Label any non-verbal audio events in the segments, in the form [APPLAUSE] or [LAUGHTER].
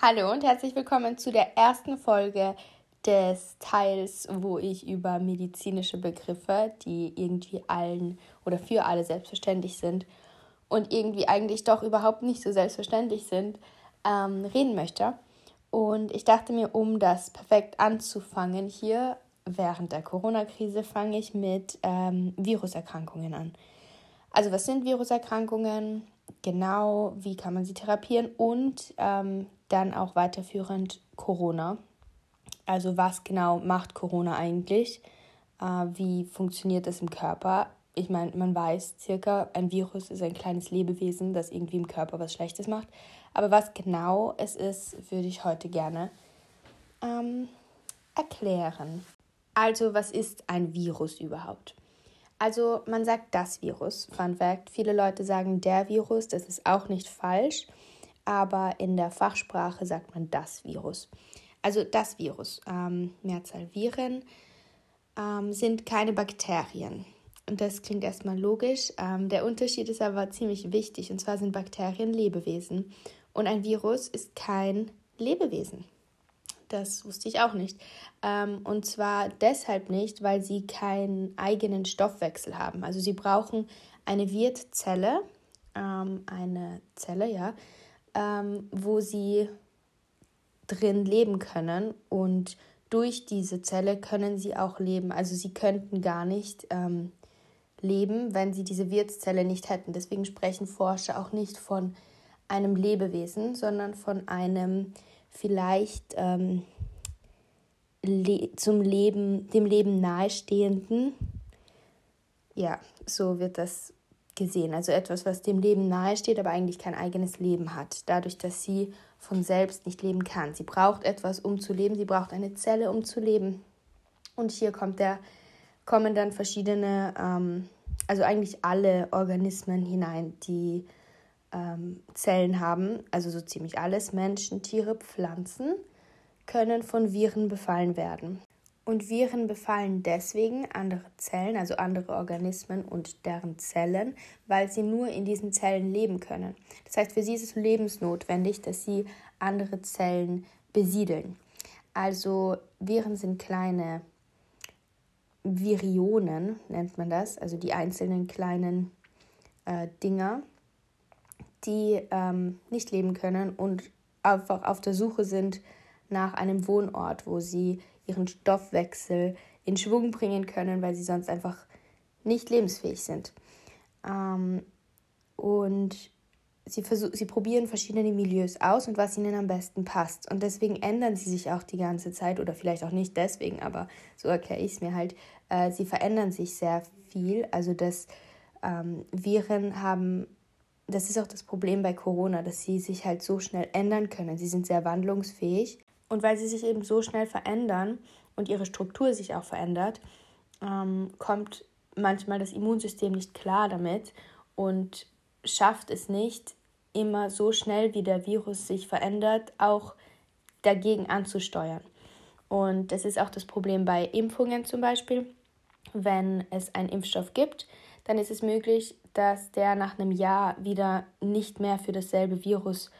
Hallo und herzlich willkommen zu der ersten Folge des Teils, wo ich über medizinische Begriffe, die irgendwie allen oder für alle selbstverständlich sind und irgendwie eigentlich doch überhaupt nicht so selbstverständlich sind, ähm, reden möchte. Und ich dachte mir, um das perfekt anzufangen hier während der Corona-Krise, fange ich mit ähm, Viruserkrankungen an. Also was sind Viruserkrankungen? Genau, wie kann man sie therapieren und ähm, dann auch weiterführend Corona. Also was genau macht Corona eigentlich? Äh, wie funktioniert das im Körper? Ich meine, man weiß circa, ein Virus ist ein kleines Lebewesen, das irgendwie im Körper was Schlechtes macht. Aber was genau es ist, würde ich heute gerne ähm, erklären. Also, was ist ein Virus überhaupt? Also, man sagt das Virus. Fun Fact: Viele Leute sagen der Virus, das ist auch nicht falsch, aber in der Fachsprache sagt man das Virus. Also das Virus, ähm, Mehrzahl Viren, ähm, sind keine Bakterien. Und das klingt erstmal logisch. Ähm, der Unterschied ist aber ziemlich wichtig. Und zwar sind Bakterien Lebewesen. Und ein Virus ist kein Lebewesen. Das wusste ich auch nicht. Ähm, und zwar deshalb nicht, weil sie keinen eigenen Stoffwechsel haben. Also sie brauchen eine Wirtzelle, ähm, eine Zelle, ja, ähm, wo sie drin leben können und durch diese Zelle können sie auch leben. Also sie könnten gar nicht ähm, leben, wenn sie diese Wirtszelle nicht hätten. Deswegen sprechen Forscher auch nicht von einem Lebewesen, sondern von einem vielleicht ähm, le zum Leben, dem Leben nahestehenden. Ja, so wird das gesehen. Also etwas, was dem Leben nahesteht, aber eigentlich kein eigenes Leben hat. Dadurch, dass sie von selbst nicht leben kann. Sie braucht etwas, um zu leben. Sie braucht eine Zelle, um zu leben. Und hier kommt der, kommen dann verschiedene, ähm, also eigentlich alle Organismen hinein, die ähm, Zellen haben. Also so ziemlich alles. Menschen, Tiere, Pflanzen können von Viren befallen werden. Und Viren befallen deswegen andere Zellen, also andere Organismen und deren Zellen, weil sie nur in diesen Zellen leben können. Das heißt, für sie ist es lebensnotwendig, dass sie andere Zellen besiedeln. Also Viren sind kleine Virionen, nennt man das, also die einzelnen kleinen äh, Dinger, die ähm, nicht leben können und einfach auf der Suche sind nach einem Wohnort, wo sie ihren Stoffwechsel in Schwung bringen können, weil sie sonst einfach nicht lebensfähig sind. Ähm, und sie, sie probieren verschiedene Milieus aus und was ihnen am besten passt. Und deswegen ändern sie sich auch die ganze Zeit, oder vielleicht auch nicht deswegen, aber so erkläre ich es mir halt. Äh, sie verändern sich sehr viel. Also dass ähm, Viren haben, das ist auch das Problem bei Corona, dass sie sich halt so schnell ändern können. Sie sind sehr wandlungsfähig und weil sie sich eben so schnell verändern und ihre Struktur sich auch verändert, ähm, kommt manchmal das Immunsystem nicht klar damit und schafft es nicht, immer so schnell wie der Virus sich verändert, auch dagegen anzusteuern. Und das ist auch das Problem bei Impfungen zum Beispiel. Wenn es einen Impfstoff gibt, dann ist es möglich, dass der nach einem Jahr wieder nicht mehr für dasselbe Virus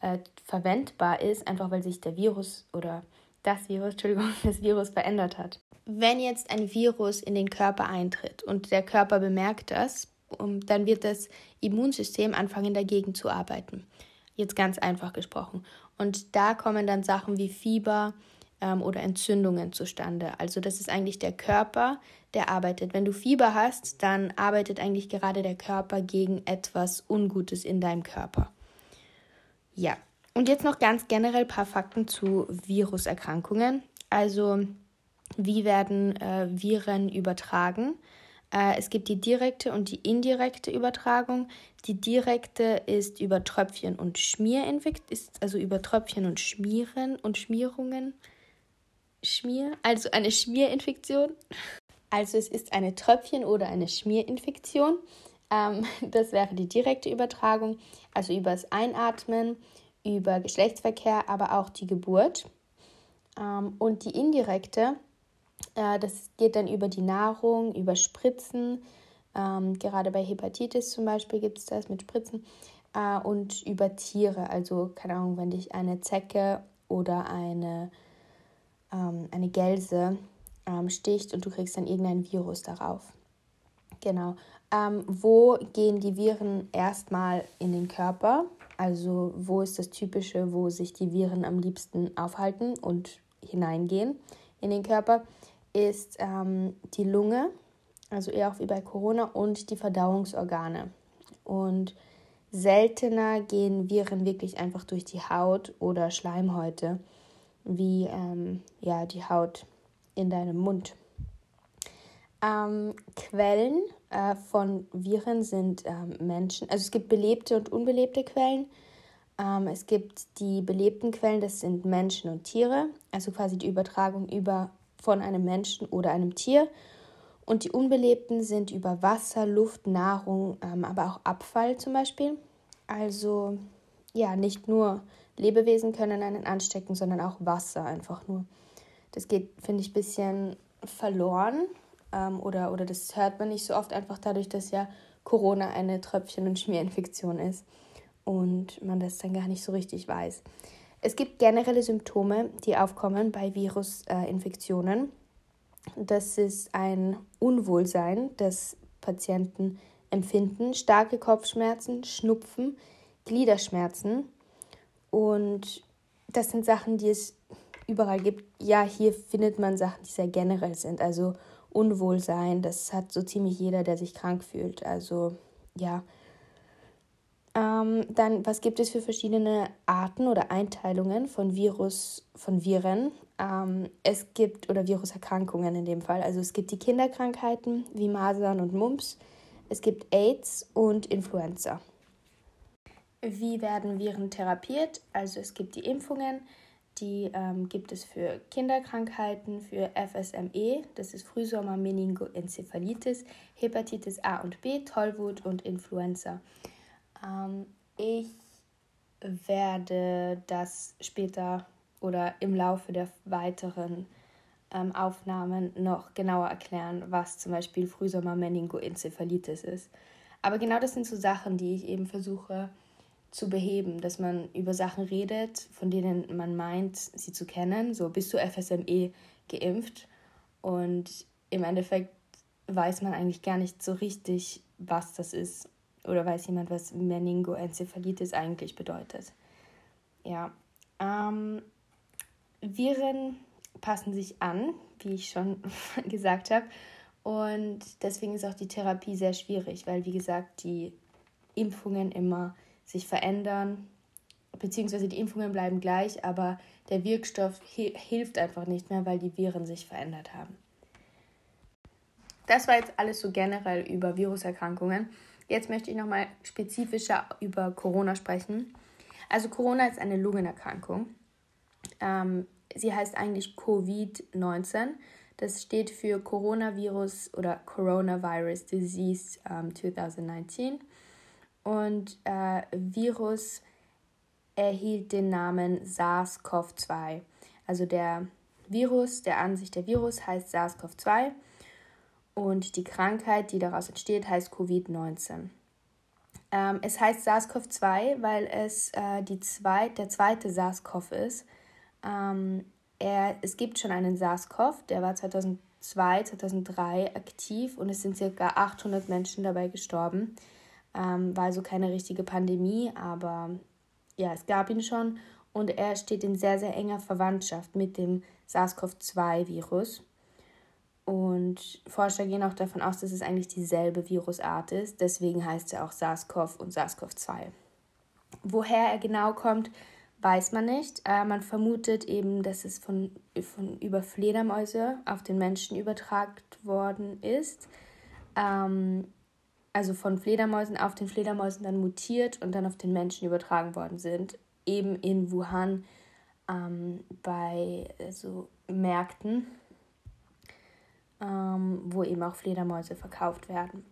äh, verwendbar ist, einfach weil sich der Virus oder das Virus, Entschuldigung, [LAUGHS] das Virus verändert hat. Wenn jetzt ein Virus in den Körper eintritt und der Körper bemerkt das, dann wird das Immunsystem anfangen dagegen zu arbeiten. Jetzt ganz einfach gesprochen. Und da kommen dann Sachen wie Fieber ähm, oder Entzündungen zustande. Also das ist eigentlich der Körper, der arbeitet. Wenn du Fieber hast, dann arbeitet eigentlich gerade der Körper gegen etwas Ungutes in deinem Körper. Ja, und jetzt noch ganz generell ein paar Fakten zu Viruserkrankungen. Also, wie werden äh, Viren übertragen? Äh, es gibt die direkte und die indirekte Übertragung. Die direkte ist über Tröpfchen und Schmierinfekt, ist also über Tröpfchen und Schmieren und Schmierungen. Schmier, also eine Schmierinfektion. Also es ist eine Tröpfchen- oder eine Schmierinfektion. Ähm, [LAUGHS] das wäre die direkte Übertragung, also über das Einatmen, über Geschlechtsverkehr, aber auch die Geburt. Ähm, und die indirekte Äh, das geht dann über die Nahrung, über Spritzen. Ähm, gerade bei Hepatitis zum Beispiel gibt es das mit Spritzen. Äh, und über Tiere. Also, keine Ahnung, wenn dich eine Zecke oder eine, ähm, eine Gelse ähm, sticht und du kriegst dann irgendein Virus darauf. Genau. Ähm, wo gehen die Viren erstmal in den Körper? Also wo ist das Typische, wo sich die Viren am liebsten aufhalten und hineingehen in den Körper? Ist ähm, die Lunge, also eher auch wie bei Corona, und die Verdauungsorgane. Und seltener gehen Viren wirklich einfach durch die Haut oder Schleimhäute, wie ähm, ja, die Haut in deinem Mund. Ähm, Quellen äh, von Viren sind ähm, Menschen, also es gibt belebte und unbelebte Quellen. Ähm, es gibt die belebten Quellen, das sind Menschen und Tiere, also quasi die Übertragung über von einem Menschen oder einem Tier. Und die unbelebten sind über Wasser, Luft, Nahrung, ähm, aber auch Abfall zum Beispiel. Also ja, nicht nur Lebewesen können einen anstecken, sondern auch Wasser einfach nur. Das geht, finde ich, ein bisschen verloren ähm, oder, oder das hört man nicht so oft, einfach dadurch, dass ja Corona eine Tröpfchen- und Schmierinfektion ist und man das dann gar nicht so richtig weiß. Es gibt generelle Symptome, die aufkommen bei Virusinfektionen. das ist ein Unwohlsein, das Patienten empfinden, starke Kopfschmerzen, Schnupfen, Gliederschmerzen. Und das sind Sachen, die es überall gibt. Ja, hier findet man Sachen, die sehr generell sind. Also Unwohlsein, das hat so ziemlich jeder, der sich krank fühlt. Also ja. Ähm, dann, was gibt es für verschiedene Arten oder Einteilungen von Virus, von Viren? Ähm, es gibt, oder Viruserkrankungen in dem Fall. Also es gibt die Kinderkrankheiten wie Masern und Mumps. Es gibt AIDS und Influenza. Wie werden Viren therapiert? Also es gibt die Impfungen, die ähm, gibt es für Kinderkrankheiten, für FSME, das ist Frühsommer-Meningoenzephalitis, Hepatitis A und B, Tollwut und Influenza. Ähm, ich werde das später oder im Laufe der weiteren ähm, Aufnahmen noch genauer erklären, was zum Beispiel Frühsommer-Meningoenzephalitis ist. Aber genau das sind so Sachen, die ich eben versuche zu beheben, dass man über Sachen redet, von denen man meint, sie zu kennen. So bist du FSME geimpft und im Endeffekt weiß man eigentlich gar nicht so richtig, was das ist. Oder weiß jemand, was Meningoenzephalitis eigentlich bedeutet. Ja. Ähm, Viren passen sich an, wie ich schon [LAUGHS] gesagt habe. Und deswegen ist auch die Therapie sehr schwierig, weil, wie gesagt, die Impfungen immer sich verändern, beziehungsweise die Impfungen bleiben gleich, aber der Wirkstoff hilft einfach nicht mehr, weil die Viren sich verändert haben. Das war jetzt alles so generell über Viruserkrankungen. Jetzt möchte ich nochmal spezifischer über Corona sprechen. Also Corona ist eine Lungenerkrankung. Ähm, sie heißt eigentlich Covid-19. Das steht für Coronavirus oder Coronavirus Disease ähm, 2019 und äh, Virus erhielt den Namen SARS-CoV-2. Also der Virus, der an sich der Virus heißt SARS-CoV-2 und die Krankheit, die daraus entsteht, heißt Covid-19. Ähm, es heißt SARS-CoV-2, weil es äh, die zweit, der zweite SARS-CoV ist. Ähm, er, es gibt schon einen SARS-CoV, der war 2002, 2003 aktiv und es sind ca. 800 Menschen dabei gestorben. Ähm, war also keine richtige Pandemie, aber ja, es gab ihn schon und er steht in sehr, sehr enger Verwandtschaft mit dem SARS-CoV-2-Virus. Und Forscher gehen auch davon aus, dass es eigentlich dieselbe Virusart ist. Deswegen heißt er auch SARS-CoV und SARS-CoV-2. Woher er genau kommt, weiß man nicht. Äh, man vermutet eben, dass es von, von über Fledermäuse auf den Menschen übertragen worden ist. Ähm, also von Fledermäusen auf den Fledermäusen dann mutiert und dann auf den Menschen übertragen worden sind. Eben in Wuhan ähm, bei so Märkten, ähm, wo eben auch Fledermäuse verkauft werden.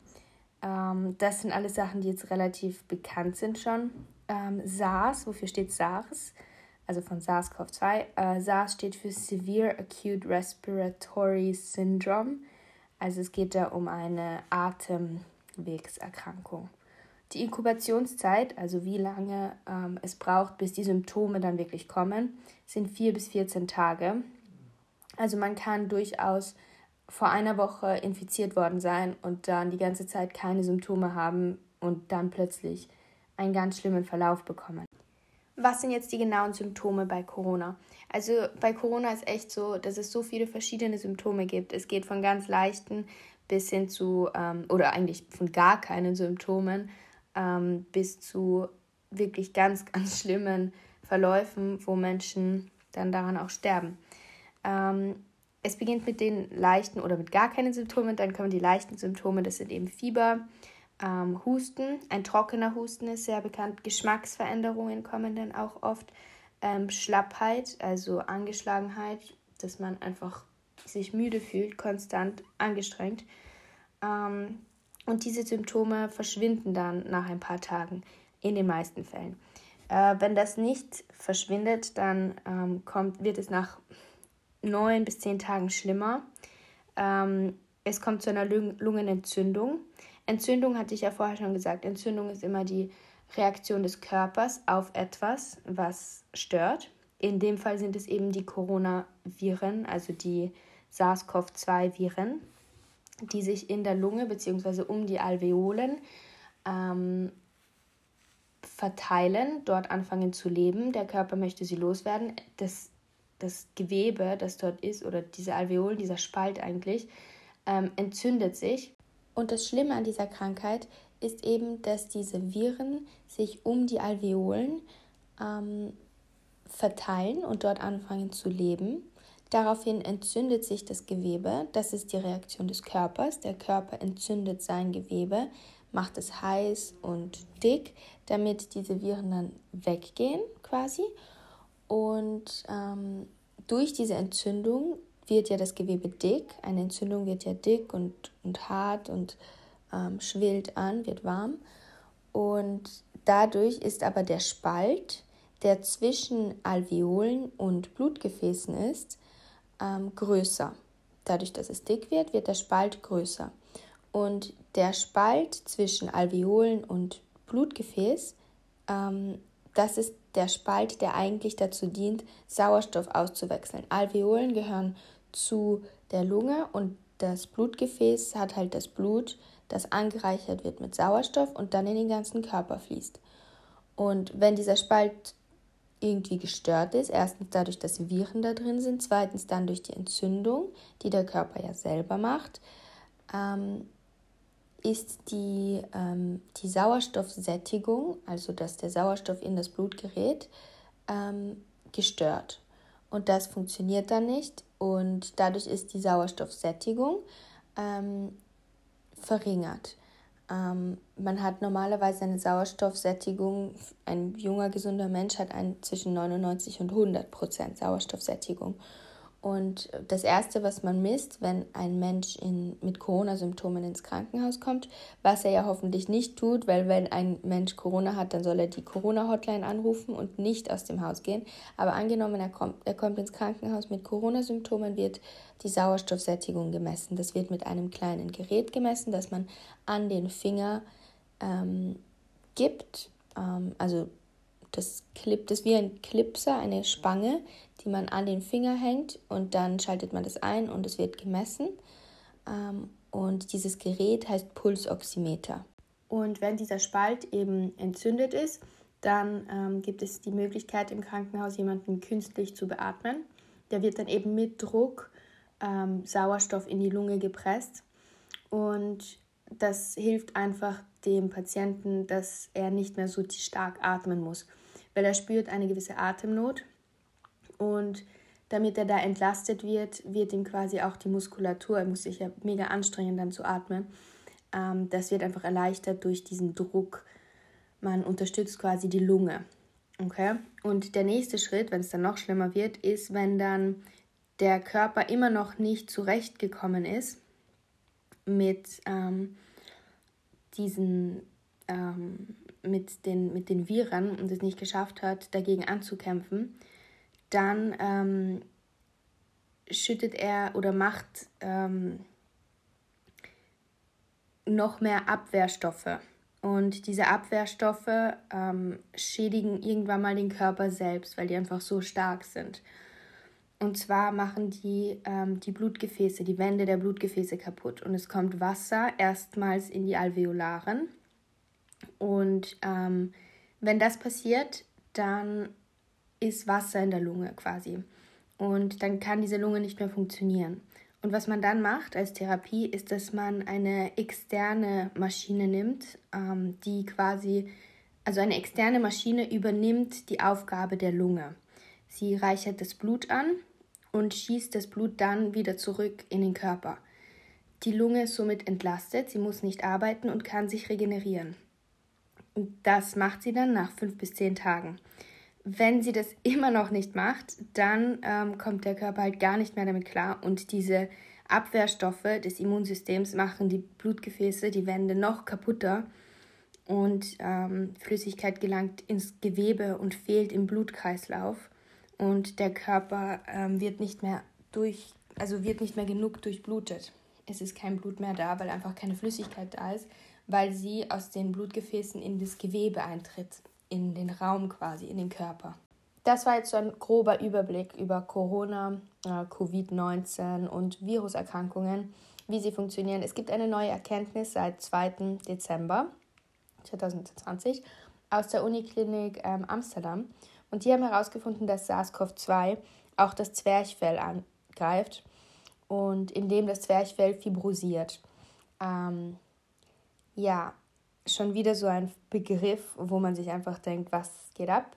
Ähm, das sind alles Sachen, die jetzt relativ bekannt sind schon. Ähm, SARS, wofür steht SARS? also von SARS-CoV-2. Äh, SARS steht für Severe Acute Respiratory Syndrome. Also es geht da um eine Atemwegserkrankung. Die Inkubationszeit, also wie lange ähm, es braucht, bis die Symptome dann wirklich kommen, sind 4 bis 14 Tage. Also man kann durchaus vor einer Woche infiziert worden sein und dann die ganze Zeit keine Symptome haben und dann plötzlich einen ganz schlimmen Verlauf bekommen. Was sind jetzt die genauen Symptome bei Corona? Also bei Corona ist echt so, dass es so viele verschiedene Symptome gibt. Es geht von ganz leichten bis hin zu, ähm, oder eigentlich von gar keinen Symptomen ähm, bis zu wirklich ganz, [LAUGHS] ganz schlimmen Verläufen, wo Menschen dann daran auch sterben. Ähm, es beginnt mit den leichten oder mit gar keinen Symptomen, dann kommen die leichten Symptome, das sind eben Fieber, ähm, Husten, ein trockener Husten ist sehr bekannt, Geschmacksveränderungen kommen dann auch oft, ähm, Schlappheit, also Angeschlagenheit, dass man einfach sich müde fühlt, konstant angestrengt. Ähm, und diese Symptome verschwinden dann nach ein paar Tagen, in den meisten Fällen. Äh, wenn das nicht verschwindet, dann ähm, kommt, wird es nach neun bis zehn Tagen schlimmer. Ähm, es kommt zu einer Lungenentzündung. Entzündung hatte ich ja vorher schon gesagt. Entzündung ist immer die Reaktion des Körpers auf etwas, was stört. In dem Fall sind es eben die Coronaviren, also die SARS-CoV-2-Viren die sich in der Lunge bzw. um die Alveolen ähm, verteilen, dort anfangen zu leben. Der Körper möchte sie loswerden. Das, das Gewebe, das dort ist, oder diese Alveolen, dieser Spalt eigentlich, ähm, entzündet sich. Und das Schlimme an dieser Krankheit ist eben, dass diese Viren sich um die Alveolen ähm, verteilen und dort anfangen zu leben. Daraufhin entzündet sich das Gewebe. Das ist die Reaktion des Körpers. Der Körper entzündet sein Gewebe, macht es heiß und dick, damit diese Viren dann weggehen quasi. Und ähm, durch diese Entzündung wird ja das Gewebe dick. Eine Entzündung wird ja dick und, und hart und ähm, schwillt an, wird warm. Und dadurch ist aber der Spalt, der zwischen Alveolen und Blutgefäßen ist, ähm, größer. Dadurch, dass es dick wird, wird der Spalt größer. Und der Spalt zwischen Alveolen und Blutgefäß, ähm, das ist der Spalt, der eigentlich dazu dient, Sauerstoff auszuwechseln. Alveolen gehören zu der Lunge und das Blutgefäß hat halt das Blut, das angereichert wird mit Sauerstoff und dann in den ganzen Körper fließt. Und wenn dieser Spalt irgendwie gestört ist. Erstens dadurch, dass Viren da drin sind. Zweitens dann durch die Entzündung, die der Körper ja selber macht. Ähm, ist die, ähm, die Sauerstoffsättigung, also dass der Sauerstoff in das Blut gerät, ähm, gestört. Und das funktioniert dann nicht und dadurch ist die Sauerstoffsättigung ähm, verringert. Ähm, man hat normalerweise eine Sauerstoffsättigung, ein junger, gesunder Mensch hat ein, zwischen 99 und 100 Prozent Sauerstoffsättigung. Und das Erste, was man misst, wenn ein Mensch in, mit Corona-Symptomen ins Krankenhaus kommt, was er ja hoffentlich nicht tut, weil wenn ein Mensch Corona hat, dann soll er die Corona-Hotline anrufen und nicht aus dem Haus gehen. Aber angenommen, er kommt, er kommt ins Krankenhaus mit Corona-Symptomen, wird die Sauerstoffsättigung gemessen. Das wird mit einem kleinen Gerät gemessen, das man an den Finger ähm, gibt. Ähm, also das das ist wie ein Clipser, eine Spange, die man an den Finger hängt und dann schaltet man das ein und es wird gemessen. Ähm, und dieses Gerät heißt Pulsoximeter. Und wenn dieser Spalt eben entzündet ist, dann ähm, gibt es die Möglichkeit im Krankenhaus jemanden künstlich zu beatmen. Der wird dann eben mit Druck ähm, Sauerstoff in die Lunge gepresst und das hilft einfach dem Patienten, dass er nicht mehr so stark atmen muss weil er spürt eine gewisse Atemnot und damit er da entlastet wird, wird ihm quasi auch die Muskulatur, er muss sich ja mega anstrengen dann zu atmen, ähm, das wird einfach erleichtert durch diesen Druck. Man unterstützt quasi die Lunge. Okay? Und der nächste Schritt, wenn es dann noch schlimmer wird, ist, wenn dann der Körper immer noch nicht zurechtgekommen ist mit ähm, diesen ähm, mit den, mit den Viren und es nicht geschafft hat, dagegen anzukämpfen, dann ähm, schüttet er oder macht ähm, noch mehr Abwehrstoffe. Und diese Abwehrstoffe ähm, schädigen irgendwann mal den Körper selbst, weil die einfach so stark sind. Und zwar machen die ähm, die Blutgefäße, die Wände der Blutgefäße kaputt. Und es kommt Wasser erstmals in die Alveolaren. Und ähm, wenn das passiert, dann ist Wasser in der Lunge quasi. Und dann kann diese Lunge nicht mehr funktionieren. Und was man dann macht als Therapie, ist, dass man eine externe Maschine nimmt, ähm, die quasi, also eine externe Maschine übernimmt die Aufgabe der Lunge. Sie reichert das Blut an und schießt das Blut dann wieder zurück in den Körper. Die Lunge ist somit entlastet, sie muss nicht arbeiten und kann sich regenerieren. Und das macht sie dann nach fünf bis zehn Tagen. Wenn sie das [LAUGHS] immer noch nicht macht, dann ähm, kommt der Körper halt gar nicht mehr damit klar und diese Abwehrstoffe des Immunsystems machen die Blutgefäße, die Wände noch kaputter und ähm, Flüssigkeit gelangt ins Gewebe und fehlt im Blutkreislauf und der Körper ähm, wird nicht mehr durch, also wird nicht mehr genug durchblutet. Es ist kein Blut mehr da, weil einfach keine Flüssigkeit da ist, weil sie aus den Blutgefäßen in das Gewebe eintritt, in den Raum quasi, in den Körper. Das war jetzt so ein grober Überblick über Corona, äh, Covid-19 und Viruserkrankungen, wie sie funktionieren. Es gibt eine neue Erkenntnis seit 2. Dezember 2020 aus der Uniklinik ähm, Amsterdam. Und die haben herausgefunden, dass SARS-CoV-2 auch das Zwerchfell angreift und indem das Zwerchfell fibrosiert. Ähm, ja, schon wieder so ein Begriff, wo man sich einfach denkt, was geht ab?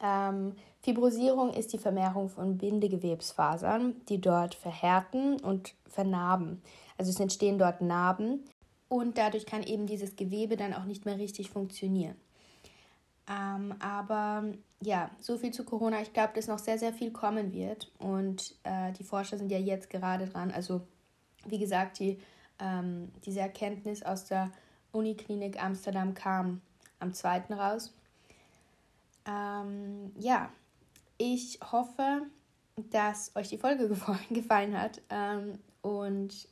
Ähm, Fibrosierung ist die Vermehrung von Bindegewebsfasern, die dort verhärten und vernarben. Also es entstehen dort Narben und dadurch kann eben dieses Gewebe dann auch nicht mehr richtig funktionieren. Ähm, aber ja, so viel zu Corona. Ich glaube, dass noch sehr, sehr viel kommen wird. Und äh, die Forscher sind ja jetzt gerade dran. Also, wie gesagt, die, ähm, diese Erkenntnis aus der Uniklinik Amsterdam kam am 2. raus. Ähm, ja, ich hoffe, dass euch die Folge [LAUGHS] gefallen hat. Ähm, und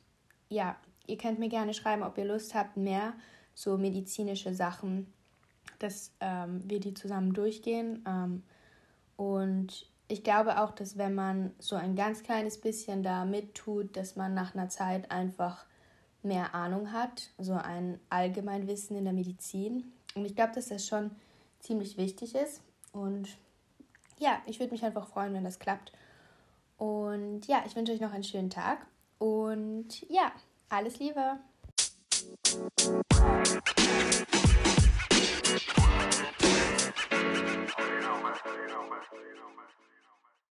ja, ihr könnt mir gerne schreiben, ob ihr Lust habt, mehr so medizinische Sachen dass ähm, wir die zusammen durchgehen. Ähm, und ich glaube auch, dass wenn man so ein ganz kleines bisschen da mittut, dass man nach einer Zeit einfach mehr Ahnung hat, so ein Allgemeinwissen in der Medizin. Und ich glaube, dass das schon ziemlich wichtig ist. Und ja, ich würde mich einfach freuen, wenn das klappt. Und ja, ich wünsche euch noch einen schönen Tag. Und ja, alles Liebe.